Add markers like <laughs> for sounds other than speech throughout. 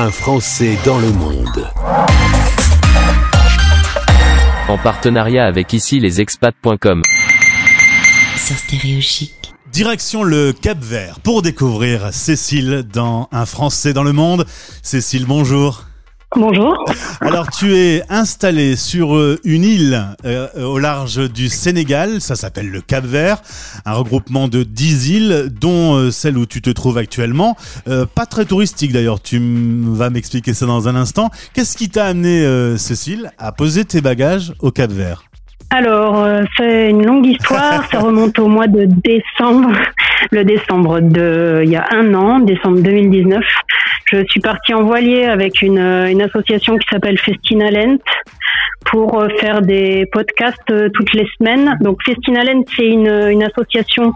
Un Français dans le monde. En partenariat avec ici les expats.com. Sur Stéréochic. Direction le Cap Vert pour découvrir Cécile dans Un Français dans le monde. Cécile, bonjour. Bonjour. Alors tu es installé sur euh, une île euh, au large du Sénégal, ça s'appelle le Cap Vert, un regroupement de 10 îles dont euh, celle où tu te trouves actuellement, pas très touristique d'ailleurs, tu vas m'expliquer ça dans un instant. Qu'est-ce qui t'a amené Cécile à poser tes bagages au Cap Vert? Alors, c'est une longue histoire. Ça remonte au mois de décembre, le décembre de il y a un an, décembre 2019. Je suis partie en voilier avec une, une association qui s'appelle Festina Lent pour euh, faire des podcasts euh, toutes les semaines. Donc Festina Lent, c'est une, une association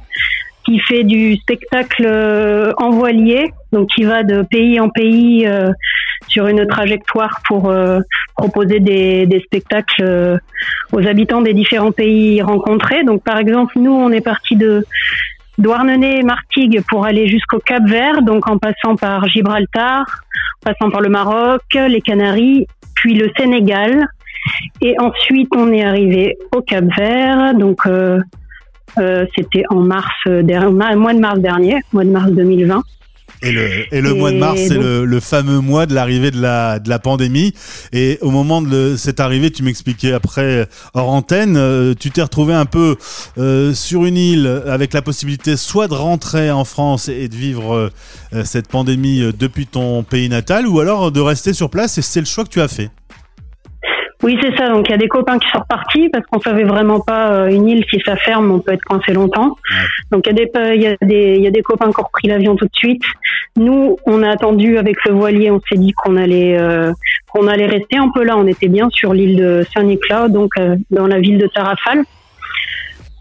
qui fait du spectacle euh, en voilier, donc qui va de pays en pays sur une trajectoire pour proposer des, des spectacles aux habitants des différents pays rencontrés. Donc par exemple, nous, on est parti de Douarnenez et Martigues pour aller jusqu'au Cap Vert, donc en passant par Gibraltar, passant par le Maroc, les Canaries, puis le Sénégal. Et ensuite, on est arrivé au Cap Vert, donc euh, euh, c'était en mars, mois de mars dernier, mois de mars 2020. Et le, et le mois de mars, c'est le, le, fameux mois de l'arrivée de la, de la pandémie. Et au moment de cette arrivée, tu m'expliquais après hors antenne, euh, tu t'es retrouvé un peu euh, sur une île avec la possibilité soit de rentrer en France et de vivre euh, cette pandémie depuis ton pays natal, ou alors de rester sur place. Et c'est le choix que tu as fait. Oui, c'est ça. Donc il y a des copains qui sont repartis parce qu'on savait vraiment pas euh, une île si ça ferme, on peut être coincé longtemps. Donc il y a des il y a des il y a des copains qui ont repris l'avion tout de suite. Nous, on a attendu avec le voilier, on s'est dit qu'on allait euh, qu'on allait rester un peu là. On était bien sur l'île de Saint-Nicolas, donc euh, dans la ville de Tarrafal.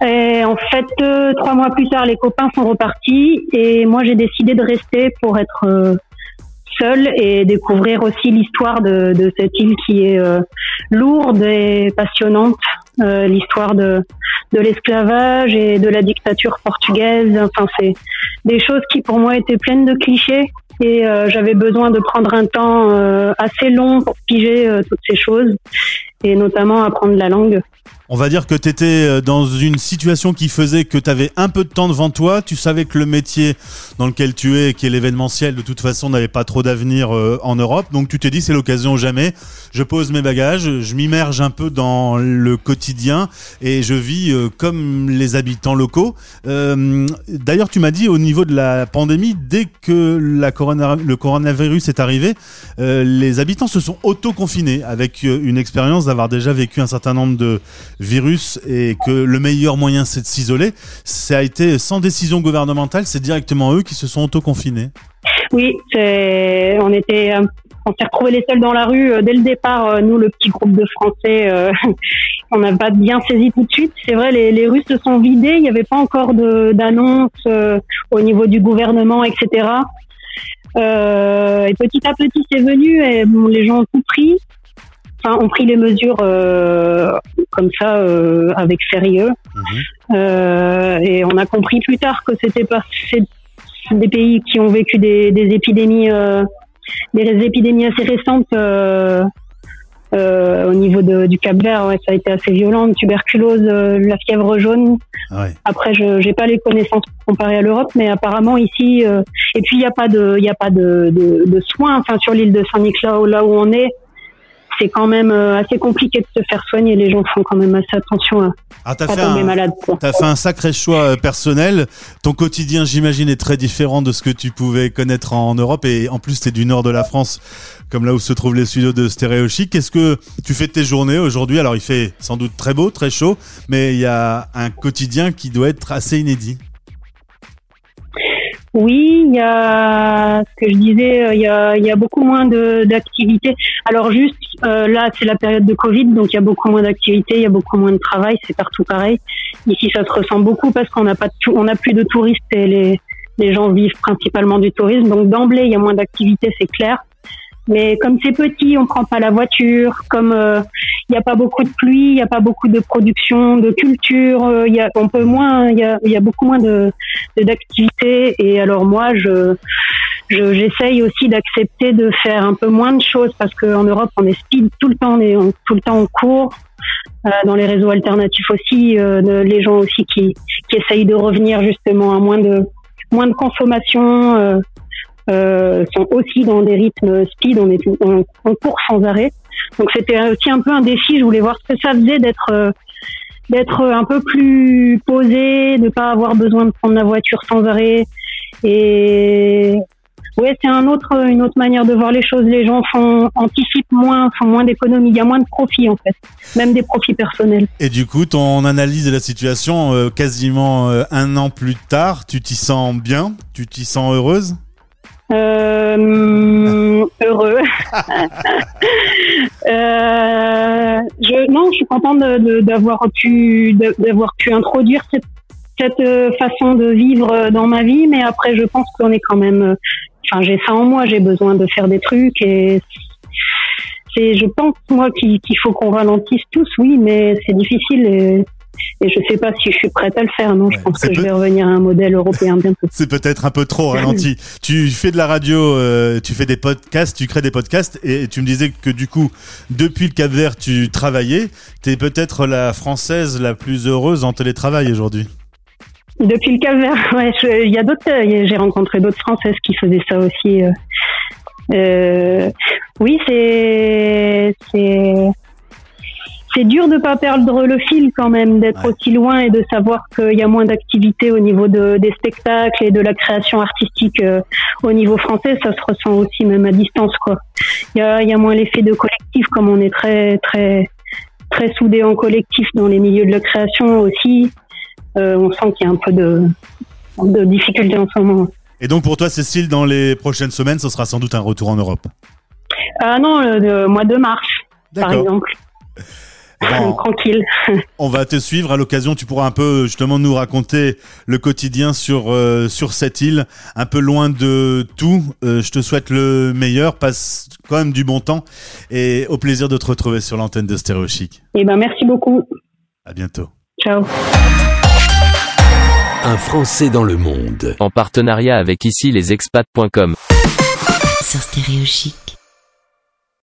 Et en fait, trois mois plus tard, les copains sont repartis et moi j'ai décidé de rester pour être seule et découvrir aussi l'histoire de, cette île qui est euh, lourde et passionnante, euh, l'histoire de, de l'esclavage et de la dictature portugaise. Enfin, c'est des choses qui pour moi étaient pleines de clichés et euh, j'avais besoin de prendre un temps assez long pour piger toutes ces choses et notamment apprendre la langue. On va dire que tu étais euh, dans une situation qui faisait que tu avais un peu de temps devant toi. Tu savais que le métier dans lequel tu es, qui est l'événementiel, de toute façon, n'avait pas trop d'avenir euh, en Europe. Donc tu t'es dit, c'est l'occasion jamais. Je pose mes bagages, je m'immerge un peu dans le quotidien et je vis euh, comme les habitants locaux. D'ailleurs, tu m'as dit au niveau de la pandémie, dès que le coronavirus est arrivé, les habitants se sont auto-confinés avec une expérience d'avoir déjà vécu un certain nombre de virus et que le meilleur moyen c'est de s'isoler, ça a été sans décision gouvernementale, c'est directement eux qui se sont auto-confinés. Oui, on était, euh, on s'est retrouvés les seuls dans la rue euh, dès le départ. Euh, nous, le petit groupe de Français, <laughs> on n'a pas bien saisi tout de suite. C'est vrai, les, les rues se sont vidées. Il n'y avait pas encore d'annonce au niveau du gouvernement, etc. et petit à petit, c'est venu et les gens ont tout pris enfin, ont pris les mesures euh, comme ça euh, avec sérieux. Mhm. Euh, et on a compris plus tard que c'était pas des pays qui ont vécu des, des épidémies, des épidémies assez récentes. au niveau de, du Cap Vert, ouais, ça a été assez violent. Tuberculose, la fièvre jaune. Ah Après, je n'ai pas les connaissances comparées à l'Europe, mais apparemment ici, et puis il n'y a pas de, il a pas de, de, de soins. Enfin, sur l'île de Saint-Nicolas, là où on est, c'est quand même euh, assez compliqué de se faire soigner. Les gens font quand même assez attention à ah, pas tomber malade. Tu as fait un sacré choix euh, personnel. Ton quotidien, j'imagine, est très différent de ce que tu pouvais connaître en Europe. Et en plus, tu es du nord de la France, comme là où se trouvent les studios de Stéréo Qu'est-ce que tu fais de tes journées aujourd'hui? Alors, il fait sans doute très beau, très chaud, mais il y a un quotidien qui doit être assez inédit. Oui, il y a ce que je disais, euh, il y a, beaucoup moins d'activités. Alors juste euh, là, c'est la période de Covid, donc il y a beaucoup moins d'activités, il y a beaucoup moins de travail, c'est partout pareil. Ici, ça se ressent beaucoup parce qu'on n'a pas, on a plus de touristes et les les gens vivent principalement du tourisme. Donc d'emblée, il y a moins d'activités, c'est clair. Mais comme c'est petit, on prend pas la voiture. Comme euh, il n'y a pas beaucoup de pluie, il n'y a pas beaucoup de production de culture, euh, y a on peut moins, il y a, y a beaucoup moins de d'activités. Et alors moi, je je- j'essaye aussi d'accepter de faire un peu moins de choses parce qu'en Europe, on est speed tout le temps, on est on- tout le temps en cours. Euh, dans les réseaux alternatifs aussi, euh, de- les gens aussi qui, qui essayent de revenir justement à moins de moins de consommation euh, sont aussi dans des rythmes speed. On est on, court sans arrêt. Donc c'était aussi un peu un défi. Je voulais voir ce que ça faisait d'être euh, d'être un peu plus posé, de pas avoir besoin de prendre la voiture sans arrêt. Et ouais, c'est un autre, une autre manière de voir les choses. Les gens font, anticipent moins, font moins d'économies. Il y a moins de profits en fait, même des profits personnels. Et du coup, ton analyse de la situation, euh, quasiment un an plus tard, tu t'y sens bien? Tu t'y sens heureuse? Euh, heureux. <laughs> Euh, je, non, je suis contente d'avoir pu d'avoir pu introduire cette, euh, façon de vivre euh, dans ma vie, mais après, je pense qu'on est quand même. euh, Enfin, j'ai ça en moi, j'ai besoin de faire des trucs et c'est, je pense moi qu'il faut qu'on ralentisse tous, oui, mais c'est difficile et je sais pas si je suis prête à le faire. Non, je pense que je vais revenir à un modèle européen bientôt. C'est peut-être un peu trop ralenti. <laughs> tu fais de la radio, euh, tu fais des podcasts, tu crées des podcasts, et tu me disais que du coup, depuis le Cap Vert, tu travaillais. T'es peut-être la française la plus heureuse en télétravail aujourd'hui. Depuis le calvaire, <laughs> ouais, je- y a d'autres, euh, j'ai rencontré d'autres Françaises qui faisaient ça aussi. euh. Euh, oui, c'est, c'est, c'est dur de pas perdre le fil quand même, d'être Ouais. aussi loin et de savoir qu'il y a moins d'activité au niveau de, des spectacles et de la création artistique euh, au niveau français. Ça se ressent aussi même à distance, quoi. Il y a, y a moins l'effet de collectif, comme on est très, très, très soudé en collectif dans les milieux de la création aussi. Euh, on sent qu'il y a un peu de, de difficulté en ce moment. Et donc pour toi, Cécile, dans les prochaines semaines, ce sera sans doute un retour en Europe? Ah non, le, le mois de mars, par exemple. Bon, <laughs> Tranquille. <laughs> on va te suivre. À l'occasion, tu pourras un peu justement nous raconter le quotidien sur euh, sur cette île, un peu loin de tout. Euh, je te souhaite le meilleur. Passe quand même du bon temps et au plaisir de te retrouver sur l'antenne de Stéréo Chic. Eh ben, merci beaucoup. À bientôt. Ciao. Un Français dans le monde. En partenariat avec ici les expats.com. Sur Stéréo Chic.